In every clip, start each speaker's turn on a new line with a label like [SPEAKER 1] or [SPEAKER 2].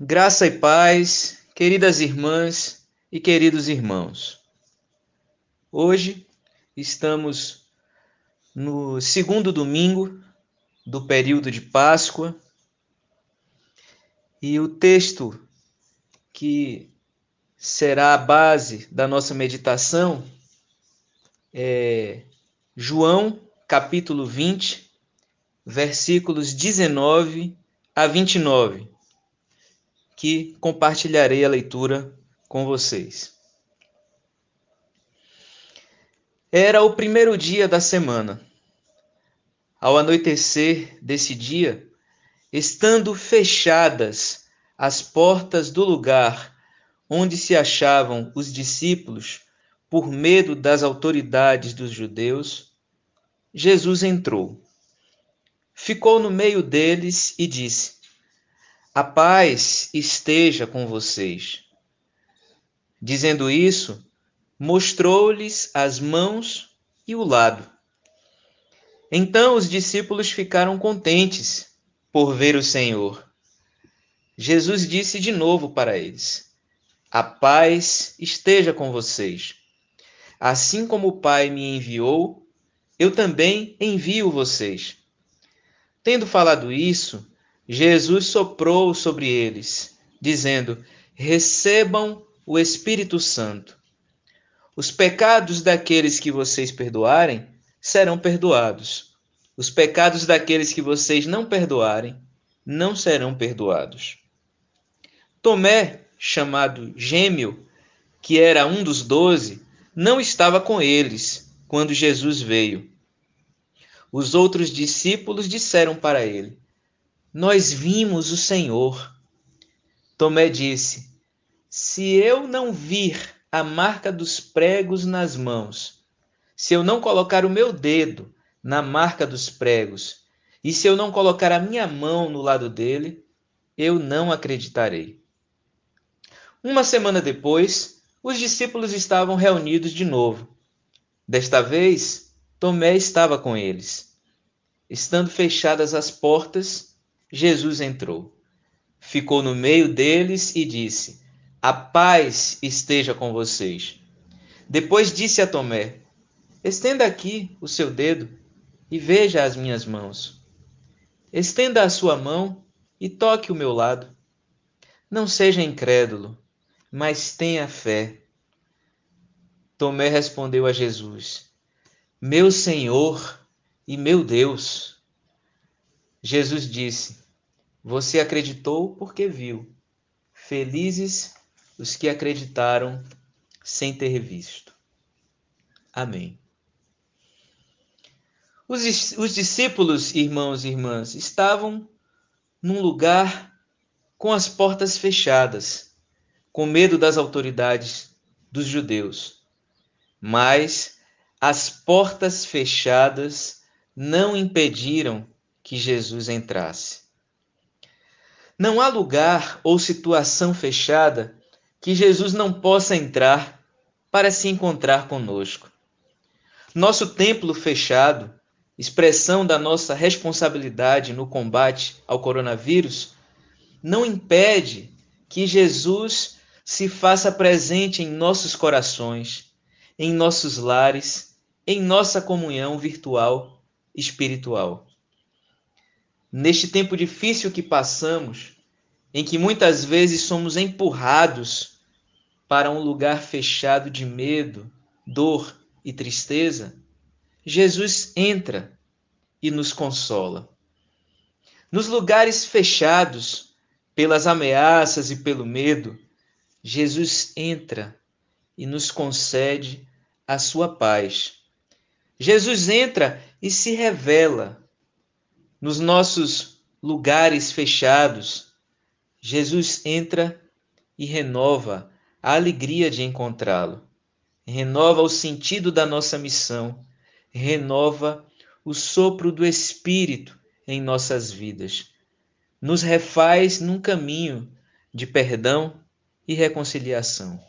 [SPEAKER 1] Graça e paz, queridas irmãs e queridos irmãos. Hoje estamos no segundo domingo do período de Páscoa e o texto que será a base da nossa meditação é João, capítulo 20, versículos 19 a 29 que compartilharei a leitura com vocês. Era o primeiro dia da semana. Ao anoitecer desse dia, estando fechadas as portas do lugar onde se achavam os discípulos, por medo das autoridades dos judeus, Jesus entrou. Ficou no meio deles e disse: a paz esteja com vocês. Dizendo isso, mostrou-lhes as mãos e o lado. Então os discípulos ficaram contentes por ver o Senhor. Jesus disse de novo para eles: A paz esteja com vocês. Assim como o Pai me enviou, eu também envio vocês. Tendo falado isso, Jesus soprou sobre eles, dizendo: Recebam o Espírito Santo. Os pecados daqueles que vocês perdoarem serão perdoados. Os pecados daqueles que vocês não perdoarem não serão perdoados. Tomé, chamado Gêmeo, que era um dos doze, não estava com eles quando Jesus veio. Os outros discípulos disseram para ele: nós vimos o Senhor. Tomé disse: Se eu não vir a marca dos pregos nas mãos, se eu não colocar o meu dedo na marca dos pregos, e se eu não colocar a minha mão no lado dele, eu não acreditarei. Uma semana depois, os discípulos estavam reunidos de novo. Desta vez, Tomé estava com eles. Estando fechadas as portas, Jesus entrou, ficou no meio deles e disse: A paz esteja com vocês. Depois disse a Tomé: Estenda aqui o seu dedo e veja as minhas mãos. Estenda a sua mão e toque o meu lado. Não seja incrédulo, mas tenha fé. Tomé respondeu a Jesus: Meu Senhor e meu Deus. Jesus disse: você acreditou porque viu. Felizes os que acreditaram sem ter visto. Amém. Os, os discípulos, irmãos e irmãs, estavam num lugar com as portas fechadas, com medo das autoridades dos judeus. Mas as portas fechadas não impediram que Jesus entrasse. Não há lugar ou situação fechada que Jesus não possa entrar para se encontrar conosco. Nosso templo fechado, expressão da nossa responsabilidade no combate ao coronavírus, não impede que Jesus se faça presente em nossos corações, em nossos lares, em nossa comunhão virtual espiritual neste tempo difícil que passamos, em que muitas vezes somos empurrados para um lugar fechado de medo, dor e tristeza, Jesus entra e nos consola. Nos lugares fechados pelas ameaças e pelo medo, Jesus entra e nos concede a sua paz. Jesus entra e se revela nos nossos lugares fechados, Jesus entra e renova a alegria de encontrá-lo, renova o sentido da nossa missão, renova o sopro do Espírito em nossas vidas, nos refaz num caminho de perdão e reconciliação.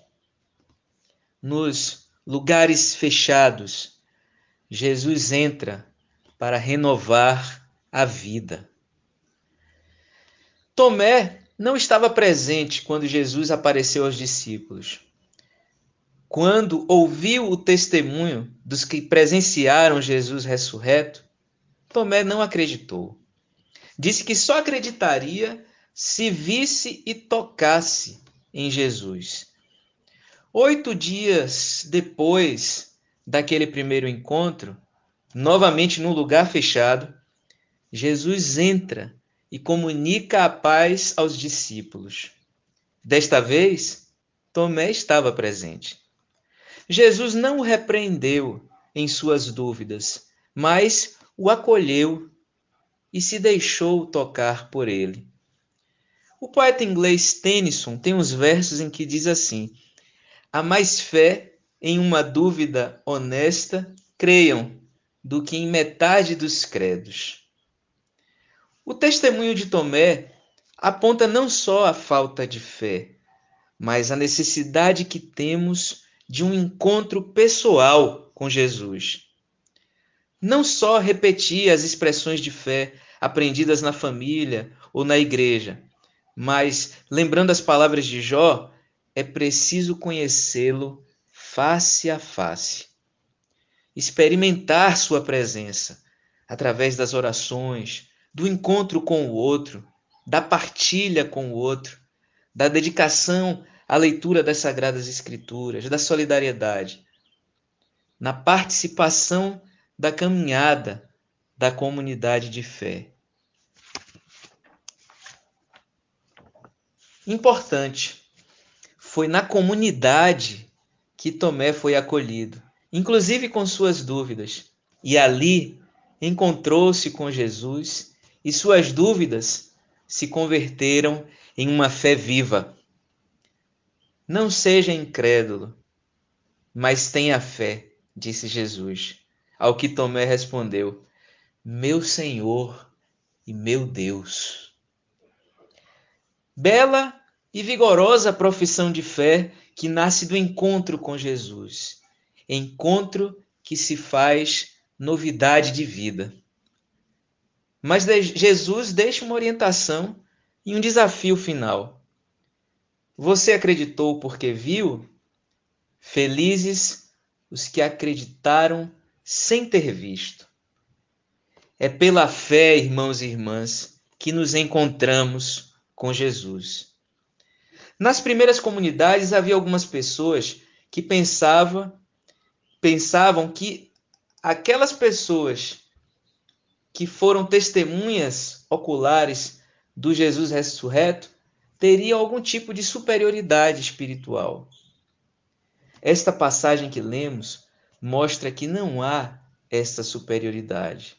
[SPEAKER 1] Nos lugares fechados, Jesus entra para renovar a vida. Tomé não estava presente quando Jesus apareceu aos discípulos. Quando ouviu o testemunho dos que presenciaram Jesus ressurreto, Tomé não acreditou. Disse que só acreditaria se visse e tocasse em Jesus. Oito dias depois daquele primeiro encontro, novamente num lugar fechado, Jesus entra e comunica a paz aos discípulos. Desta vez, Tomé estava presente. Jesus não o repreendeu em suas dúvidas, mas o acolheu e se deixou tocar por ele. O poeta inglês Tennyson tem uns versos em que diz assim: Há mais fé em uma dúvida honesta, creiam, do que em metade dos credos. O testemunho de Tomé aponta não só a falta de fé, mas a necessidade que temos de um encontro pessoal com Jesus. Não só repetir as expressões de fé aprendidas na família ou na igreja, mas, lembrando as palavras de Jó, é preciso conhecê-lo face a face. Experimentar sua presença através das orações, do encontro com o outro, da partilha com o outro, da dedicação à leitura das Sagradas Escrituras, da solidariedade, na participação da caminhada da comunidade de fé. Importante, foi na comunidade que Tomé foi acolhido, inclusive com suas dúvidas, e ali encontrou-se com Jesus e suas dúvidas se converteram em uma fé viva. Não seja incrédulo, mas tenha fé, disse Jesus. Ao que Tomé respondeu: Meu Senhor e meu Deus. Bela e vigorosa profissão de fé que nasce do encontro com Jesus, encontro que se faz novidade de vida. Mas Jesus deixa uma orientação e um desafio final. Você acreditou porque viu? Felizes os que acreditaram sem ter visto. É pela fé, irmãos e irmãs, que nos encontramos com Jesus. Nas primeiras comunidades havia algumas pessoas que pensavam, pensavam que aquelas pessoas que foram testemunhas oculares do Jesus ressurreto teriam algum tipo de superioridade espiritual. Esta passagem que lemos mostra que não há esta superioridade.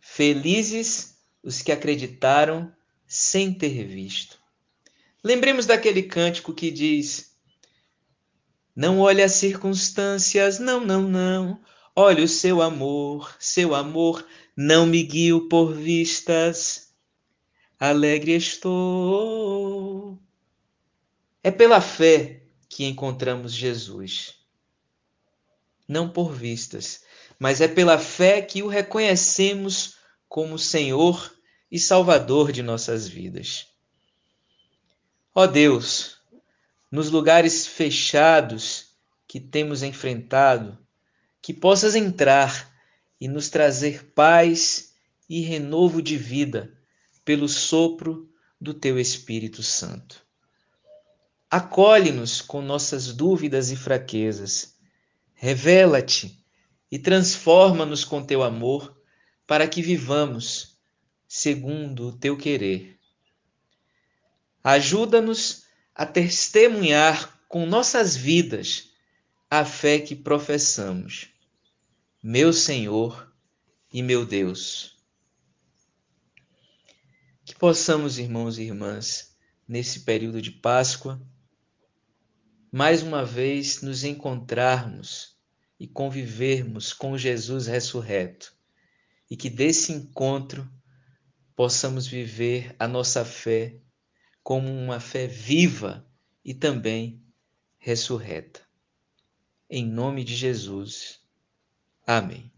[SPEAKER 1] Felizes os que acreditaram sem ter visto. Lembremos daquele cântico que diz: Não olhe as circunstâncias, não, não, não. Olhe o seu amor, seu amor não me guio por vistas, alegre estou. É pela fé que encontramos Jesus. Não por vistas, mas é pela fé que o reconhecemos como Senhor e Salvador de nossas vidas. Ó Deus, nos lugares fechados que temos enfrentado, que possas entrar e nos trazer paz e renovo de vida pelo sopro do teu Espírito Santo. Acolhe-nos com nossas dúvidas e fraquezas. Revela-te e transforma-nos com teu amor para que vivamos segundo o teu querer. Ajuda-nos a testemunhar com nossas vidas a fé que professamos meu Senhor e meu Deus. Que possamos, irmãos e irmãs, nesse período de Páscoa, mais uma vez nos encontrarmos e convivermos com Jesus ressurreto, e que desse encontro possamos viver a nossa fé como uma fé viva e também ressurreta. Em nome de Jesus. Amém.